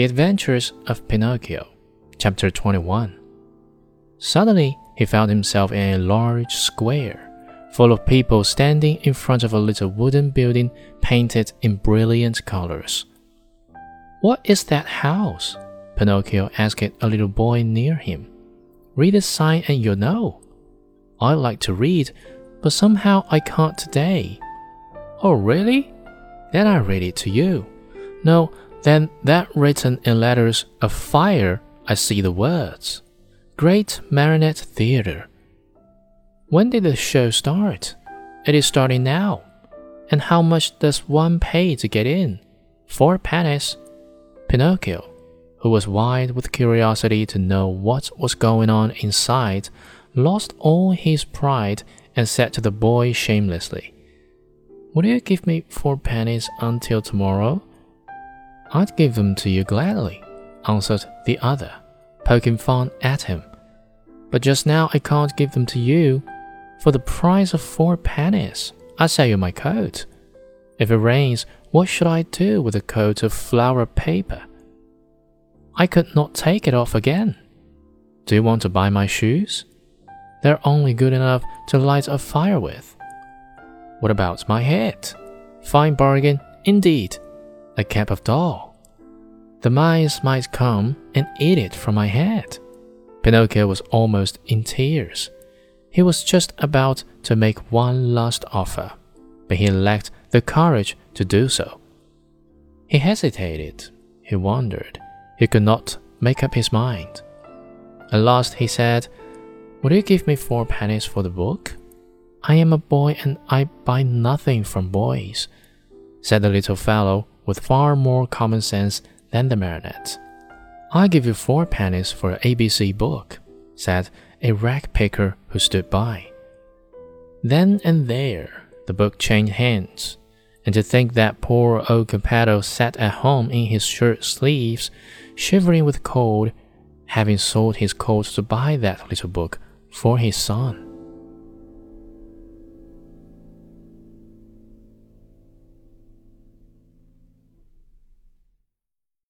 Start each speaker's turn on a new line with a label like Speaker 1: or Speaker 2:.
Speaker 1: The Adventures of Pinocchio, Chapter 21. Suddenly, he found himself in a large square, full of people standing in front of a little wooden building painted in brilliant colors. What is that house? Pinocchio asked a little boy near him. Read the sign and you'll know. I like to read, but somehow I can't today. Oh, really? Then I read it to you. No, then that written in letters of fire, I see the words. Great Marionette Theater. When did the show start? It is starting now. And how much does one pay to get in? Four pennies. Pinocchio, who was wild with curiosity to know what was going on inside, lost all his pride and said to the boy shamelessly, Will you give me four pennies until tomorrow? I'd give them to you gladly, answered the other, poking fun at him. But just now I can't give them to you. For the price of four pennies, I sell you my coat. If it rains, what should I do with a coat of flower paper? I could not take it off again. Do you want to buy my shoes? They're only good enough to light a fire with. What about my head? Fine bargain, indeed. A cap of doll. The mice might come and eat it from my head. Pinocchio was almost in tears. He was just about to make one last offer, but he lacked the courage to do so. He hesitated. He wondered. He could not make up his mind. At last he said, Will you give me four pennies for the book? I am a boy and I buy nothing from boys, said the little fellow with far more common sense than the marionette. I'll give you four pennies for an ABC book, said a rag picker who stood by. Then and there, the book changed hands, and to think that poor old Geppetto sat at home in his shirt sleeves, shivering with cold, having sold his coat to buy that little book for his son.